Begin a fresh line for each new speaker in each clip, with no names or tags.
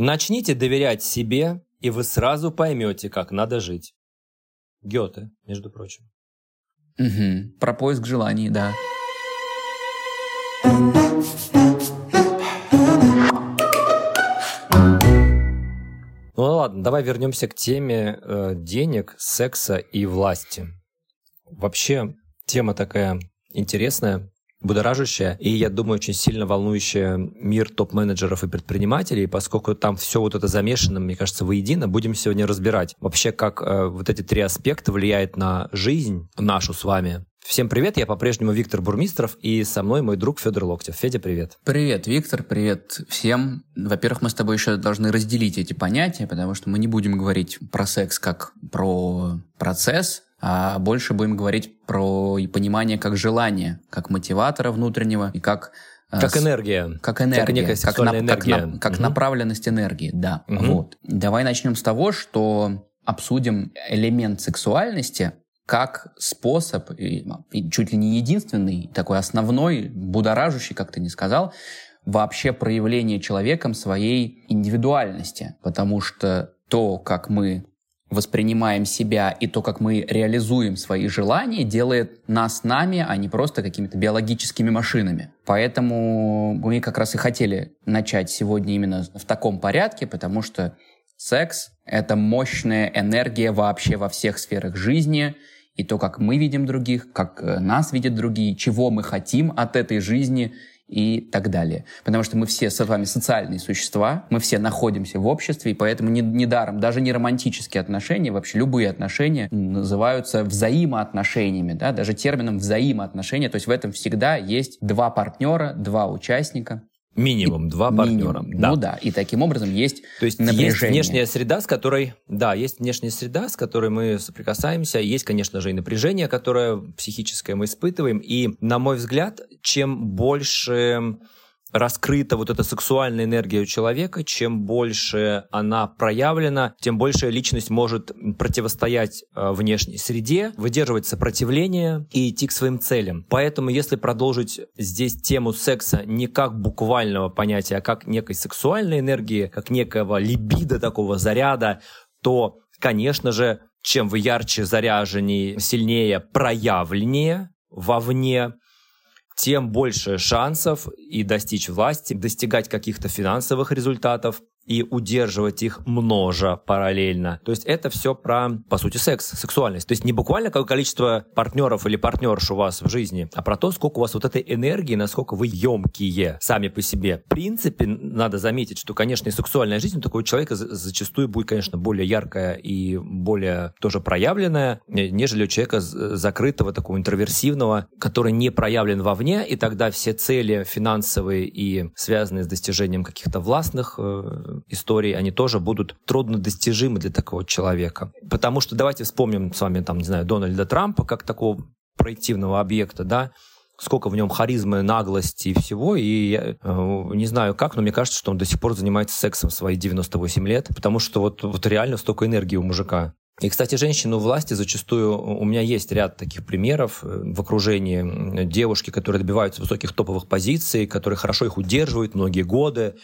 Начните доверять себе, и вы сразу поймете, как надо жить. Гёте, между прочим.
Угу. Про поиск желаний, да.
Ну ладно, давай вернемся к теме э, денег, секса и власти. Вообще, тема такая интересная, будоражащая и, я думаю, очень сильно волнующая мир топ-менеджеров и предпринимателей, поскольку там все вот это замешано, мне кажется, воедино, будем сегодня разбирать вообще, как э, вот эти три аспекта влияют на жизнь нашу с вами, Всем привет, я по-прежнему Виктор Бурмистров, и со мной мой друг Федор Локтев. Федя, привет.
Привет, Виктор, привет всем. Во-первых, мы с тобой еще должны разделить эти понятия, потому что мы не будем говорить про секс как про процесс, а больше будем говорить про понимание как желание, как мотиватора внутреннего и как
э, как энергия.
Как энергия.
Как некая
как, на,
энергия.
Как, на, как угу. направленность энергии, да. Угу. Вот. Давай начнем с того, что обсудим элемент сексуальности как способ, и, и чуть ли не единственный, такой основной, будоражащий, как ты не сказал, вообще проявление человеком своей индивидуальности. Потому что то, как мы воспринимаем себя и то, как мы реализуем свои желания, делает нас нами, а не просто какими-то биологическими машинами. Поэтому мы как раз и хотели начать сегодня именно в таком порядке, потому что секс — это мощная энергия вообще во всех сферах жизни — и то, как мы видим других, как э, нас видят другие, чего мы хотим от этой жизни и так далее. Потому что мы все с вами социальные существа, мы все находимся в обществе, и поэтому недаром, не даже не романтические отношения, вообще любые отношения называются взаимоотношениями, да, даже термином взаимоотношения, то есть в этом всегда есть два партнера, два участника,
Минимум и, два партнера.
Минимум. Да. Ну да, и таким образом есть
То есть
напряжение.
есть внешняя среда, с которой, да, есть внешняя среда, с которой мы соприкасаемся, есть, конечно же, и напряжение, которое психическое мы испытываем, и, на мой взгляд, чем больше раскрыта вот эта сексуальная энергия у человека, чем больше она проявлена, тем больше личность может противостоять э, внешней среде, выдерживать сопротивление и идти к своим целям. Поэтому, если продолжить здесь тему секса не как буквального понятия, а как некой сексуальной энергии, как некого либидо такого заряда, то, конечно же, чем вы ярче заряженнее, сильнее, проявленнее вовне, тем больше шансов и достичь власти, достигать каких-то финансовых результатов, и удерживать их множа параллельно. То есть это все про, по сути, секс, сексуальность. То есть не буквально какое количество партнеров или партнерш у вас в жизни, а про то, сколько у вас вот этой энергии, насколько вы емкие сами по себе. В принципе, надо заметить, что, конечно, и сексуальная жизнь у такого человека зачастую будет, конечно, более яркая и более тоже проявленная, нежели у человека закрытого, такого интроверсивного, который не проявлен вовне, и тогда все цели финансовые и связанные с достижением каких-то властных э, истории, они тоже будут труднодостижимы для такого человека. Потому что давайте вспомним с вами, там, не знаю, Дональда Трампа как такого проективного объекта, да, сколько в нем харизмы, наглости и всего, и я э, не знаю как, но мне кажется, что он до сих пор занимается сексом в свои 98 лет, потому что вот, вот реально столько энергии у мужика. И, кстати, женщины у власти зачастую, у меня есть ряд таких примеров э, в окружении девушки, которые добиваются высоких топовых позиций, которые хорошо их удерживают многие годы,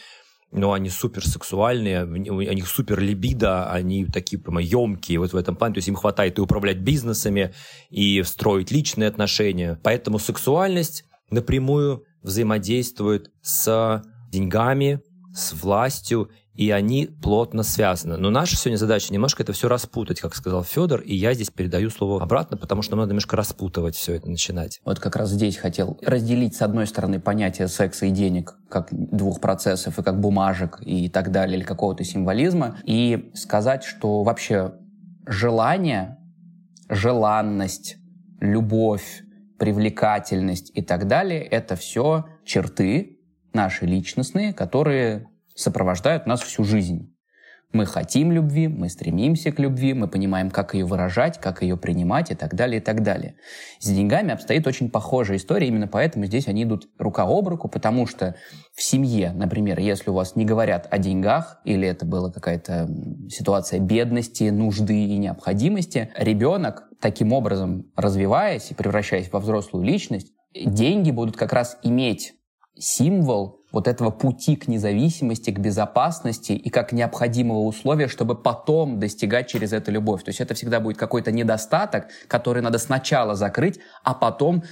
но они супер сексуальные, у них супер либидо, они такие прямо емкие вот в этом плане, то есть им хватает и управлять бизнесами, и строить личные отношения. Поэтому сексуальность напрямую взаимодействует с деньгами, с властью и они плотно связаны. Но наша сегодня задача немножко это все распутать, как сказал Федор, и я здесь передаю слово обратно, потому что нам надо немножко распутывать все это начинать.
Вот как раз здесь хотел разделить, с одной стороны, понятие секса и денег как двух процессов, и как бумажек, и так далее, или какого-то символизма, и сказать, что вообще желание, желанность, любовь, привлекательность и так далее, это все черты наши личностные, которые сопровождают нас всю жизнь. Мы хотим любви, мы стремимся к любви, мы понимаем, как ее выражать, как ее принимать и так далее, и так далее. С деньгами обстоит очень похожая история, именно поэтому здесь они идут рука об руку, потому что в семье, например, если у вас не говорят о деньгах, или это была какая-то ситуация бедности, нужды и необходимости, ребенок таким образом, развиваясь и превращаясь во взрослую личность, деньги будут как раз иметь символ вот этого пути к независимости, к безопасности и как необходимого условия, чтобы потом достигать через это любовь. То есть это всегда будет какой-то недостаток, который надо сначала закрыть, а потом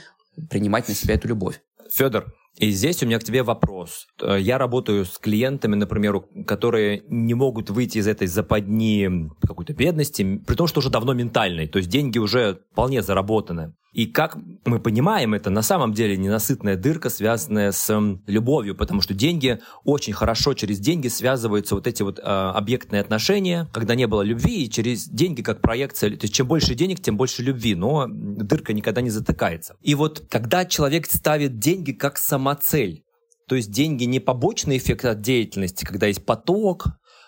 принимать на себя эту любовь.
Федор, и здесь у меня к тебе вопрос. Э, я работаю с клиентами, например, которые не могут выйти из этой западни какой-то бедности, при том, что уже давно ментальной, то есть деньги уже вполне заработаны. И как мы понимаем, это на самом деле ненасытная дырка, связанная с любовью, потому что деньги очень хорошо через деньги связываются вот эти вот э, объектные отношения, когда не было любви, и через деньги как проекция, то есть чем больше денег, тем больше любви, но дырка никогда не затыкается. И вот когда человек ставит деньги как самоцель, то есть деньги не побочный эффект от деятельности, когда есть поток,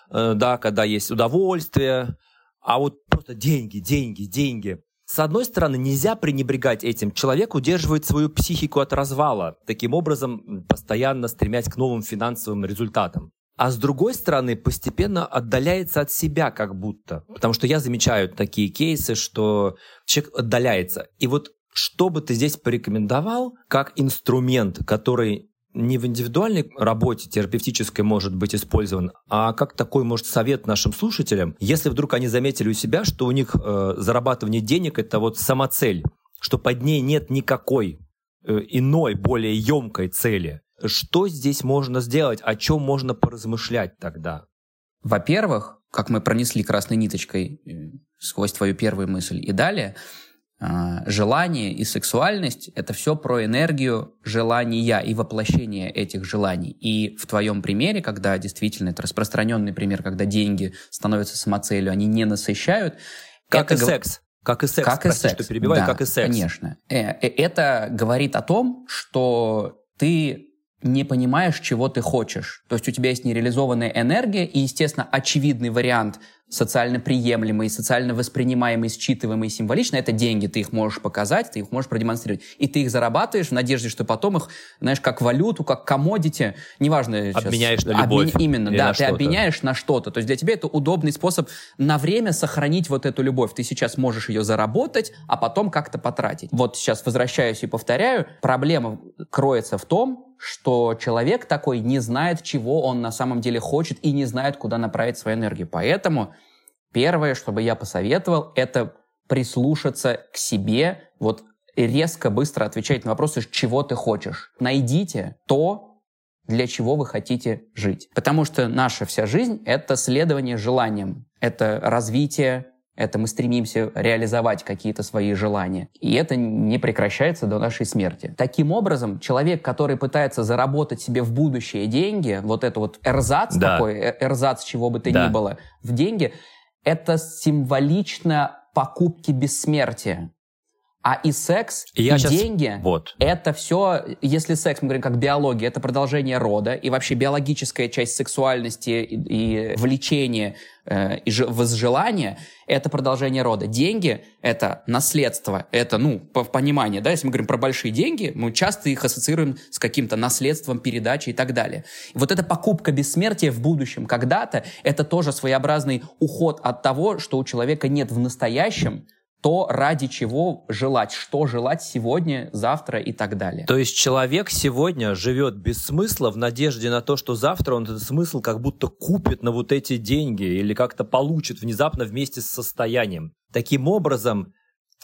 э, да, когда есть удовольствие, а вот просто деньги, деньги, деньги. С одной стороны, нельзя пренебрегать этим. Человек удерживает свою психику от развала, таким образом постоянно стремясь к новым финансовым результатам. А с другой стороны, постепенно отдаляется от себя как будто. Потому что я замечаю такие кейсы, что человек отдаляется. И вот что бы ты здесь порекомендовал как инструмент, который не в индивидуальной работе терапевтической может быть использован, а как такой, может, совет нашим слушателям, если вдруг они заметили у себя, что у них э, зарабатывание денег — это вот самоцель, что под ней нет никакой э, иной, более емкой цели. Что здесь можно сделать? О чем можно поразмышлять тогда?
Во-первых, как мы пронесли красной ниточкой э, сквозь твою первую мысль и далее — желание и сексуальность — это все про энергию желания и воплощение этих желаний. И в твоем примере, когда действительно это распространенный пример, когда деньги становятся самоцелью, они не насыщают.
Как это и секс. Как и секс.
Как Прости, и секс.
что перебиваю,
да,
как и секс.
Конечно. Э, э, это говорит о том, что ты не понимаешь, чего ты хочешь. То есть у тебя есть нереализованная энергия, и, естественно, очевидный вариант социально приемлемый, социально воспринимаемый, считываемый, символично, это деньги. Ты их можешь показать, ты их можешь продемонстрировать. И ты их зарабатываешь в надежде, что потом их, знаешь, как валюту, как комодити, неважно
сейчас. Обменяешь на любовь.
Обмен... Именно, да, ты обменяешь на что-то. То есть для тебя это удобный способ на время сохранить вот эту любовь. Ты сейчас можешь ее заработать, а потом как-то потратить. Вот сейчас возвращаюсь и повторяю, проблема кроется в том, что человек такой не знает, чего он на самом деле хочет и не знает, куда направить свою энергию. Поэтому первое, что бы я посоветовал, это прислушаться к себе, вот резко, быстро отвечать на вопросы, чего ты хочешь. Найдите то, для чего вы хотите жить. Потому что наша вся жизнь — это следование желаниям, это развитие, это мы стремимся реализовать какие-то свои желания. И это не прекращается до нашей смерти. Таким образом, человек, который пытается заработать себе в будущее деньги, вот это вот эрзац да. такой, э, эрзац чего бы то да. ни было, в деньги, это символично покупки бессмертия. А и секс, и, и сейчас... деньги, вот. это все, если секс, мы говорим как биология, это продолжение рода, и вообще биологическая часть сексуальности и, и влечения, э, и возжелания, это продолжение рода. Деньги — это наследство, это, ну, по пониманию, да, если мы говорим про большие деньги, мы часто их ассоциируем с каким-то наследством, передачей и так далее. И вот эта покупка бессмертия в будущем когда-то, это тоже своеобразный уход от того, что у человека нет в настоящем, то, ради чего желать, что желать сегодня, завтра и так далее.
То есть человек сегодня живет без смысла в надежде на то, что завтра он этот смысл как будто купит на вот эти деньги или как-то получит внезапно вместе с состоянием. Таким образом,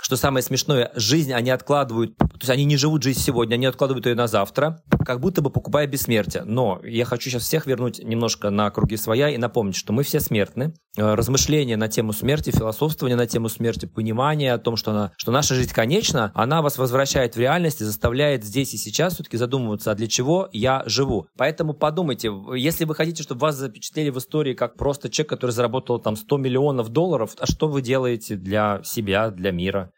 что самое смешное, жизнь они откладывают, то есть они не живут жизнь сегодня, они откладывают ее на завтра, как будто бы покупая бессмертие. Но я хочу сейчас всех вернуть немножко на круги своя и напомнить, что мы все смертны. Э, размышления на тему смерти, философствование на тему смерти, понимание о том, что, она, что наша жизнь конечна, она вас возвращает в реальность и заставляет здесь и сейчас все-таки задумываться, а для чего я живу. Поэтому подумайте, если вы хотите, чтобы вас запечатлели в истории как просто человек, который заработал там 100 миллионов долларов, а что вы делаете для себя, для мира?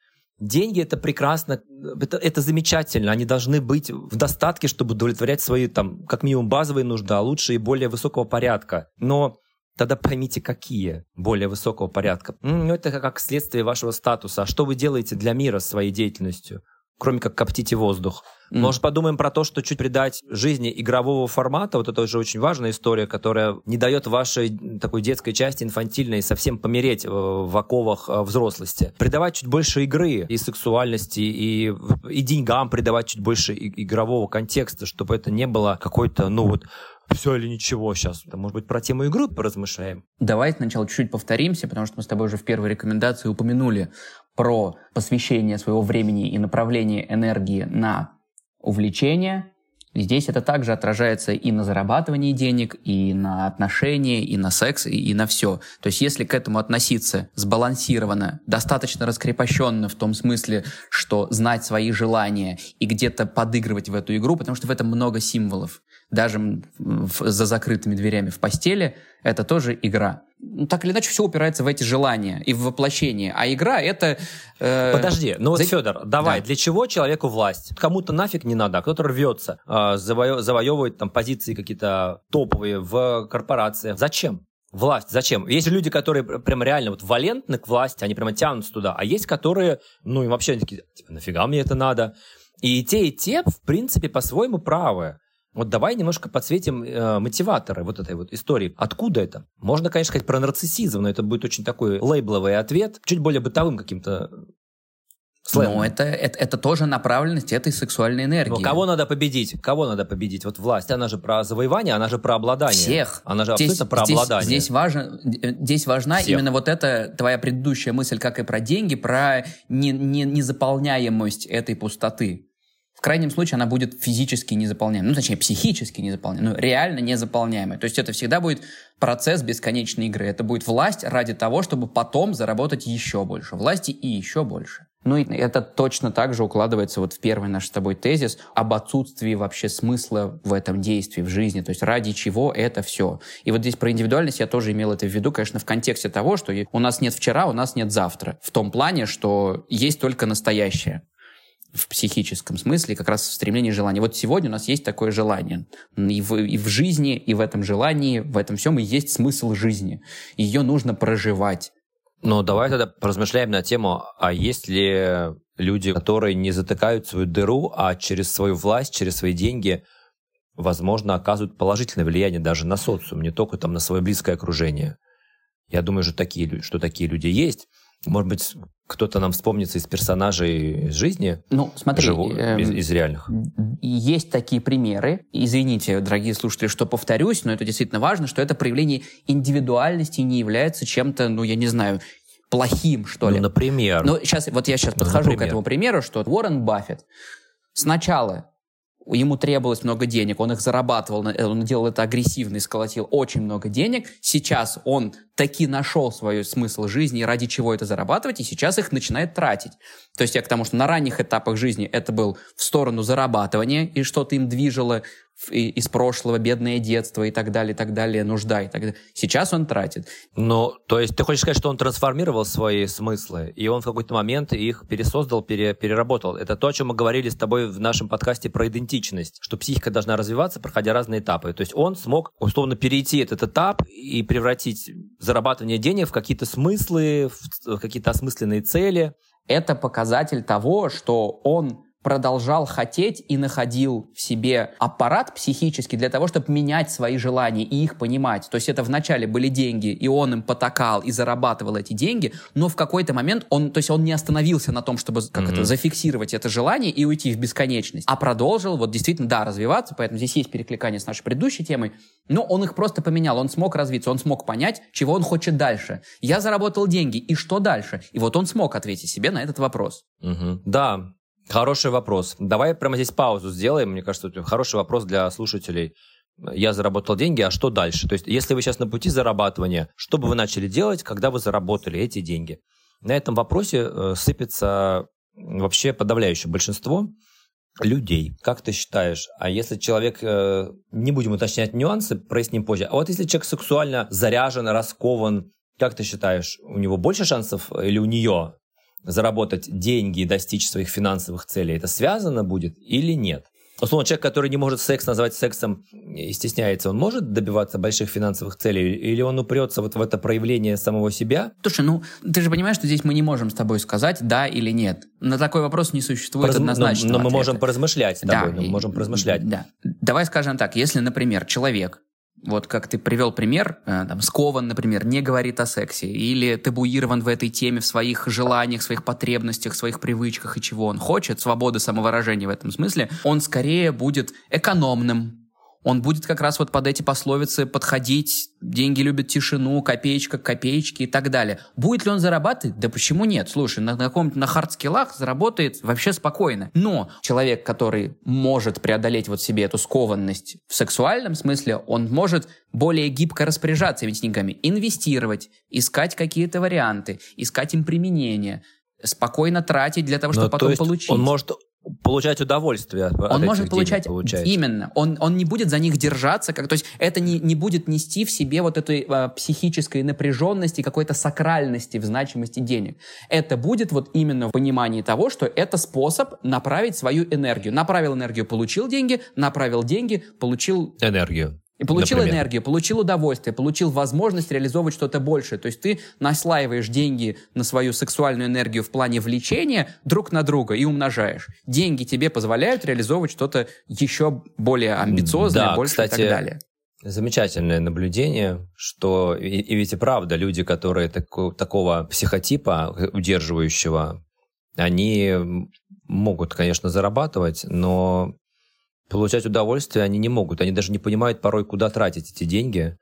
Деньги это прекрасно, это, это замечательно, они должны быть в достатке, чтобы удовлетворять свои там как минимум базовые нужды, а лучше и более высокого порядка. Но Тогда поймите, какие более высокого порядка. Ну, это как следствие вашего статуса. А что вы делаете для мира своей деятельностью? Кроме как коптите воздух. Mm. Может, подумаем про то, что чуть придать жизни игрового формата, вот это уже очень важная история, которая не дает вашей такой детской части инфантильной совсем помереть в оковах э, взрослости. Придавать чуть больше игры и сексуальности, и, и деньгам придавать чуть больше игрового контекста, чтобы это не было какой-то, ну вот, все или ничего сейчас. Может быть, про тему игры поразмышляем?
Давай сначала чуть-чуть повторимся, потому что мы с тобой уже в первой рекомендации упомянули про посвящение своего времени и направление энергии на увлечение. Здесь это также отражается и на зарабатывании денег, и на отношения, и на секс, и, и на все. То есть если к этому относиться сбалансированно, достаточно раскрепощенно в том смысле, что знать свои желания и где-то подыгрывать в эту игру, потому что в этом много символов даже в, за закрытыми дверями в постели, это тоже игра. Ну, так или иначе, все упирается в эти желания и в воплощение. А игра это...
Э... Подожди, ну вот, за... Федор, давай, да. для чего человеку власть? Кому-то нафиг не надо, а кто-то рвется, э, заво... завоевывает там позиции какие-то топовые в корпорациях. Зачем? Власть, зачем? Есть люди, которые прям реально вот валентны к власти, они прямо тянутся туда, а есть, которые, ну, и вообще такие, типа, нафига мне это надо? И те, и те, в принципе, по-своему правы. Вот давай немножко подсветим э, мотиваторы вот этой вот истории. Откуда это? Можно, конечно, сказать про нарциссизм, но это будет очень такой лейбловый ответ, чуть более бытовым каким-то
Сленгом. Но это, это, это тоже направленность этой сексуальной энергии. Но
кого надо победить? Кого надо победить? Вот власть, она же про завоевание, она же про обладание.
Всех.
Она же здесь, абсолютно про
здесь,
обладание.
Здесь, важно, здесь важна Всех. именно вот эта твоя предыдущая мысль, как и про деньги, про не, не, незаполняемость этой пустоты крайнем случае она будет физически незаполняемой, ну, точнее, психически незаполняемой, ну, реально незаполняемой. То есть это всегда будет процесс бесконечной игры. Это будет власть ради того, чтобы потом заработать еще больше. Власти и еще больше. Ну и это точно так же укладывается вот в первый наш с тобой тезис об отсутствии вообще смысла в этом действии, в жизни, то есть ради чего это все. И вот здесь про индивидуальность я тоже имел это в виду, конечно, в контексте того, что у нас нет вчера, у нас нет завтра. В том плане, что есть только настоящее в психическом смысле, как раз в стремлении желания. Вот сегодня у нас есть такое желание. И в, и в жизни, и в этом желании, в этом всем и есть смысл жизни. Ее нужно проживать.
Ну, давай тогда поразмышляем на тему, а есть ли люди, которые не затыкают свою дыру, а через свою власть, через свои деньги, возможно, оказывают положительное влияние даже на социум, не только там на свое близкое окружение. Я думаю, что такие, что такие люди есть. Может быть, кто-то нам вспомнится из персонажей из жизни?
Ну, смотри, живу,
э, из, из реальных.
Есть такие примеры. Извините, дорогие слушатели, что повторюсь, но это действительно важно, что это проявление индивидуальности не является чем-то, ну, я не знаю, плохим, что ли.
Ну, например.
Ну, сейчас, вот я сейчас ну, подхожу например. к этому примеру, что Уоррен Баффет сначала ему требовалось много денег, он их зарабатывал, он делал это агрессивно и сколотил очень много денег. Сейчас он таки нашел свой смысл жизни, ради чего это зарабатывать, и сейчас их начинает тратить. То есть я к тому, что на ранних этапах жизни это был в сторону зарабатывания, и что-то им движило из прошлого, бедное детство и так далее, и так далее, нужда и так далее. Сейчас он тратит.
Ну, то есть ты хочешь сказать, что он трансформировал свои смыслы, и он в какой-то момент их пересоздал, пере, переработал. Это то, о чем мы говорили с тобой в нашем подкасте про идентичность, что психика должна развиваться, проходя разные этапы. То есть он смог, условно, перейти этот этап и превратить зарабатывание денег в какие-то смыслы, в какие-то осмысленные цели.
Это показатель того, что он продолжал хотеть и находил в себе аппарат психический для того, чтобы менять свои желания и их понимать. То есть это вначале были деньги, и он им потакал и зарабатывал эти деньги, но в какой-то момент он, то есть он не остановился на том, чтобы как mm-hmm. это, зафиксировать это желание и уйти в бесконечность, а продолжил вот действительно, да, развиваться, поэтому здесь есть перекликание с нашей предыдущей темой, но он их просто поменял, он смог развиться, он смог понять, чего он хочет дальше. Я заработал деньги, и что дальше? И вот он смог ответить себе на этот вопрос.
Угу. Да, Хороший вопрос. Давай прямо здесь паузу сделаем. Мне кажется, это хороший вопрос для слушателей. Я заработал деньги, а что дальше? То есть, если вы сейчас на пути зарабатывания, что бы вы начали делать, когда вы заработали эти деньги? На этом вопросе э, сыпется вообще подавляющее большинство людей. Как ты считаешь, а если человек, э, не будем уточнять нюансы, проясним позже, а вот если человек сексуально заряжен, раскован, как ты считаешь, у него больше шансов или у нее заработать деньги и достичь своих финансовых целей, это связано будет или нет? Условно, человек, который не может секс назвать сексом и стесняется, он может добиваться больших финансовых целей? Или он упрется вот в это проявление самого себя?
Слушай, ну, ты же понимаешь, что здесь мы не можем с тобой сказать да или нет. На такой вопрос не существует Поразм... однозначного
Но, но мы можем поразмышлять с тобой, да, мы можем поразмышлять.
Да. Давай скажем так, если, например, человек вот как ты привел пример, э, там, скован, например, не говорит о сексе, или табуирован в этой теме, в своих желаниях, своих потребностях, своих привычках и чего он хочет, свободы самовыражения в этом смысле, он скорее будет экономным, он будет как раз вот под эти пословицы подходить, деньги любят тишину, копеечка к копеечке и так далее. Будет ли он зарабатывать? Да почему нет? Слушай, на, на каком-то на хардскиллах заработает вообще спокойно. Но человек, который может преодолеть вот себе эту скованность в сексуальном смысле, он может более гибко распоряжаться этими деньгами, инвестировать, искать какие-то варианты, искать им применение, спокойно тратить для того, чтобы Но, потом получить.
Он может получать удовольствие от
Он может получать денег, именно. Он, он не будет за них держаться, как, то есть это не, не будет нести в себе вот этой э, психической напряженности, какой-то сакральности в значимости денег. Это будет вот именно в понимании того, что это способ направить свою энергию. Направил энергию, получил деньги, направил деньги, получил...
Энергию.
И получил Например. энергию, получил удовольствие, получил возможность реализовывать что-то большее. То есть ты наслаиваешь деньги на свою сексуальную энергию в плане влечения друг на друга и умножаешь. Деньги тебе позволяют реализовывать что-то еще более амбициозное, да, больше кстати, и так далее.
Замечательное наблюдение, что и, и ведь и правда, люди, которые тако, такого психотипа удерживающего, они могут, конечно, зарабатывать, но получать удовольствие они не могут. Они даже не понимают порой, куда тратить эти деньги.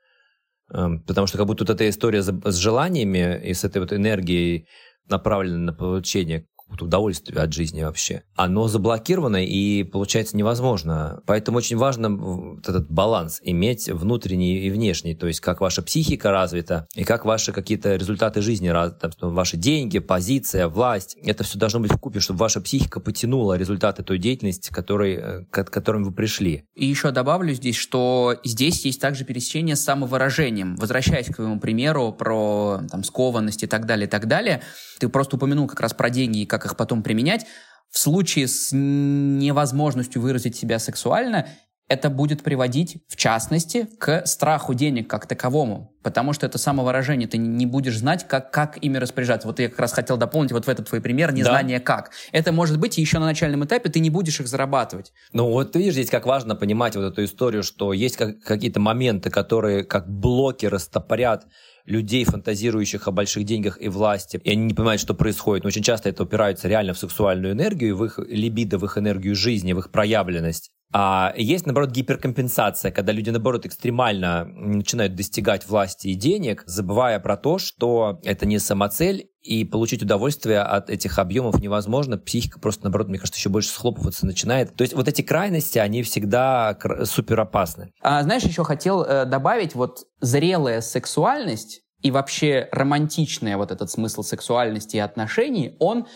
Эм, потому что как будто вот эта история с желаниями и с этой вот энергией направлена на получение удовольствие от жизни вообще, оно заблокировано и получается невозможно. Поэтому очень важно этот баланс иметь внутренний и внешний, то есть как ваша психика развита и как ваши какие-то результаты жизни, ваши деньги, позиция, власть. Это все должно быть в купе, чтобы ваша психика потянула результаты той деятельности, которой, э, к которым вы пришли.
И еще добавлю здесь, что здесь есть также пересечение с самовыражением. Возвращаясь к твоему примеру про там, скованность и так далее, и так далее, ты просто упомянул как раз про деньги и как их потом применять. В случае с невозможностью выразить себя сексуально, это будет приводить, в частности, к страху денег как таковому. Потому что это самовыражение. Ты не будешь знать, как, как ими распоряжаться. Вот я как раз хотел дополнить вот в этот твой пример, незнание да. как. Это может быть еще на начальном этапе ты не будешь их зарабатывать.
Ну вот ты видишь, здесь как важно понимать вот эту историю, что есть как, какие-то моменты, которые как блоки растопорят людей, фантазирующих о больших деньгах и власти, и они не понимают, что происходит. Но очень часто это упирается реально в сексуальную энергию, в их либидо, в их энергию жизни, в их проявленность. А есть, наоборот, гиперкомпенсация, когда люди, наоборот, экстремально начинают достигать власти и денег, забывая про то, что это не самоцель, и получить удовольствие от этих объемов невозможно. Психика просто, наоборот, мне кажется, еще больше схлопываться начинает. То есть вот эти крайности, они всегда супер опасны.
А, знаешь, еще хотел э, добавить, вот зрелая сексуальность и вообще романтичная вот этот смысл сексуальности и отношений, он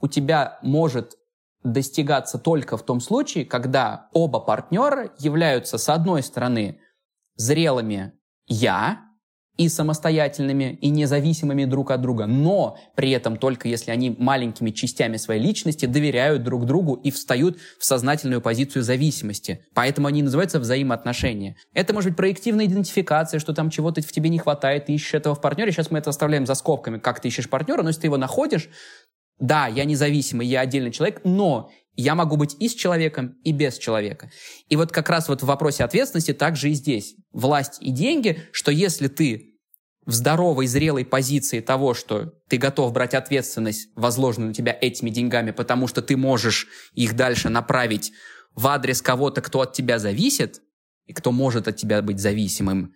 у тебя может достигаться только в том случае, когда оба партнера являются, с одной стороны, зрелыми «я», и самостоятельными, и независимыми друг от друга, но при этом только если они маленькими частями своей личности доверяют друг другу и встают в сознательную позицию зависимости. Поэтому они называются взаимоотношения. Это может быть проективная идентификация, что там чего-то в тебе не хватает, ты ищешь этого в партнере. Сейчас мы это оставляем за скобками, как ты ищешь партнера, но если ты его находишь, да, я независимый, я отдельный человек, но я могу быть и с человеком, и без человека. И вот как раз вот в вопросе ответственности также и здесь. Власть и деньги, что если ты в здоровой, зрелой позиции того, что ты готов брать ответственность, возложенную на тебя этими деньгами, потому что ты можешь их дальше направить в адрес кого-то, кто от тебя зависит, и кто может от тебя быть зависимым,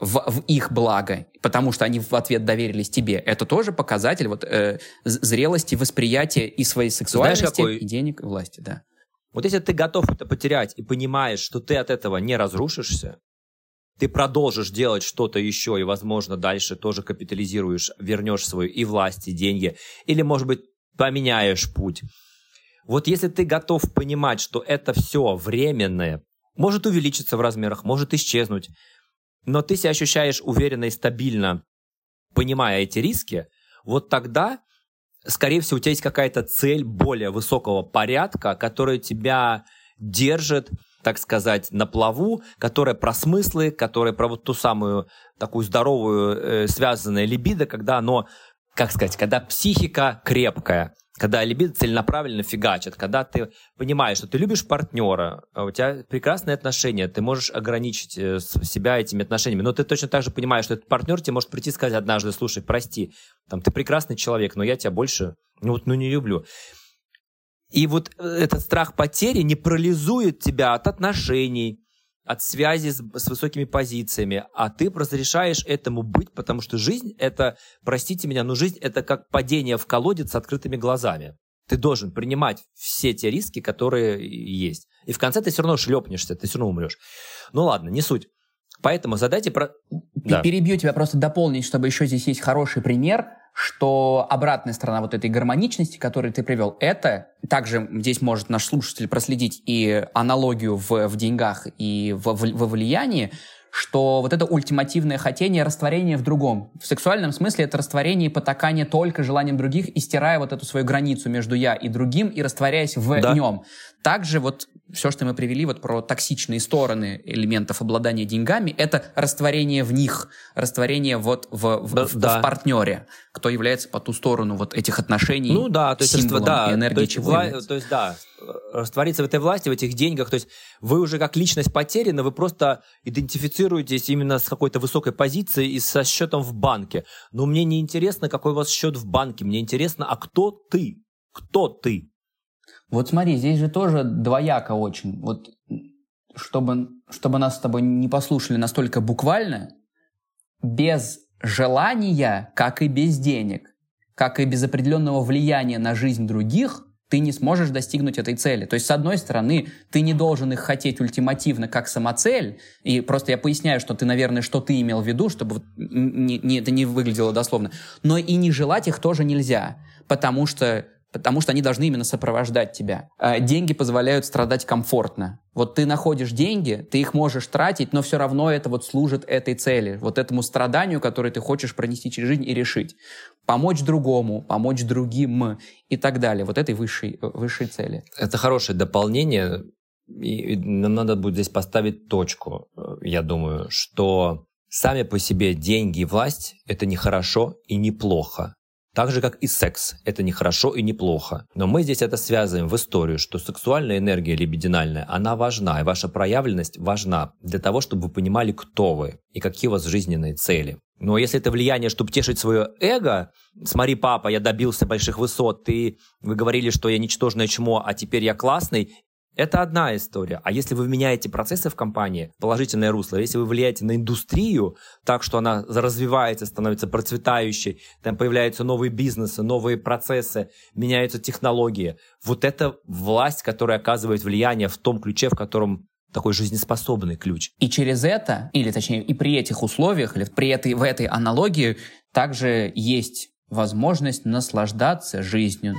в, в их благо, потому что они в ответ доверились тебе. Это тоже показатель вот, э, зрелости, восприятия и своей сексуальности, Знаешь, какой... и денег, и власти. Да.
Вот если ты готов это потерять и понимаешь, что ты от этого не разрушишься, ты продолжишь делать что-то еще и, возможно, дальше тоже капитализируешь, вернешь свою и власть, и деньги, или, может быть, поменяешь путь. Вот если ты готов понимать, что это все временное, может увеличиться в размерах, может исчезнуть, но ты себя ощущаешь уверенно и стабильно, понимая эти риски, вот тогда, скорее всего, у тебя есть какая-то цель более высокого порядка, которая тебя держит так сказать, на плаву, которая про смыслы, которая про вот ту самую такую здоровую э, связанное либидо, когда оно, как сказать, когда психика крепкая, когда либидо целенаправленно фигачит, когда ты понимаешь, что ты любишь партнера, а у тебя прекрасные отношения, ты можешь ограничить э, себя этими отношениями, но ты точно так же понимаешь, что этот партнер тебе может прийти и сказать однажды, слушай, прости, там, ты прекрасный человек, но я тебя больше, ну вот, ну не люблю. И вот э, этот страх потери не парализует тебя от отношений, от связи с, с высокими позициями, а ты разрешаешь этому быть, потому что жизнь это, простите меня, но жизнь это как падение в колодец с открытыми глазами. Ты должен принимать все те риски, которые есть. И в конце ты все равно шлепнешься, ты все равно умрешь. Ну ладно, не суть. Поэтому задайте про...
Да. Перебью тебя просто дополнить, чтобы еще здесь есть хороший пример что обратная сторона вот этой гармоничности, которую ты привел, это также здесь может наш слушатель проследить и аналогию в, в деньгах и в, в, во влиянии, что вот это ультимативное хотение растворения в другом. В сексуальном смысле это растворение и потакание только желанием других и стирая вот эту свою границу между я и другим и растворяясь в да. нем. Также вот все, что мы привели вот про токсичные стороны элементов обладания деньгами, это растворение в них, растворение вот в, в, да, в, да. в партнере, кто является по ту сторону вот этих отношений,
ну да, то есть
символом
да,
и энергией
то есть, чего вла- то есть да, раствориться в этой власти, в этих деньгах, то есть вы уже как личность потеряны, вы просто идентифицируетесь именно с какой-то высокой позицией и со счетом в банке. Но мне не интересно, какой у вас счет в банке, мне интересно, а кто ты? Кто ты?
Вот смотри, здесь же тоже двояко очень. Вот чтобы, чтобы нас с тобой не послушали настолько буквально, без желания, как и без денег, как и без определенного влияния на жизнь других, ты не сможешь достигнуть этой цели. То есть, с одной стороны, ты не должен их хотеть ультимативно как самоцель, и просто я поясняю, что ты, наверное, что ты имел в виду, чтобы не, не, это не выглядело дословно, но и не желать их тоже нельзя, потому что потому что они должны именно сопровождать тебя. А деньги позволяют страдать комфортно. Вот ты находишь деньги, ты их можешь тратить, но все равно это вот служит этой цели, вот этому страданию, которое ты хочешь пронести через жизнь и решить. Помочь другому, помочь другим и так далее. Вот этой высшей, высшей цели.
Это хорошее дополнение. И нам надо будет здесь поставить точку, я думаю, что сами по себе деньги и власть – это не хорошо и не плохо. Так же, как и секс. Это не хорошо и не плохо. Но мы здесь это связываем в историю, что сексуальная энергия либидинальная, она важна, и ваша проявленность важна для того, чтобы вы понимали, кто вы и какие у вас жизненные цели. Но если это влияние, чтобы тешить свое эго, смотри, папа, я добился больших высот, ты, вы говорили, что я ничтожное чмо, а теперь я классный, это одна история. А если вы меняете процессы в компании положительное русло, если вы влияете на индустрию так, что она развивается, становится процветающей, там появляются новые бизнесы, новые процессы, меняются технологии, вот это власть, которая оказывает влияние в том ключе, в котором такой жизнеспособный ключ.
И через это, или точнее, и при этих условиях, или при этой, в этой аналогии, также есть возможность наслаждаться жизнью.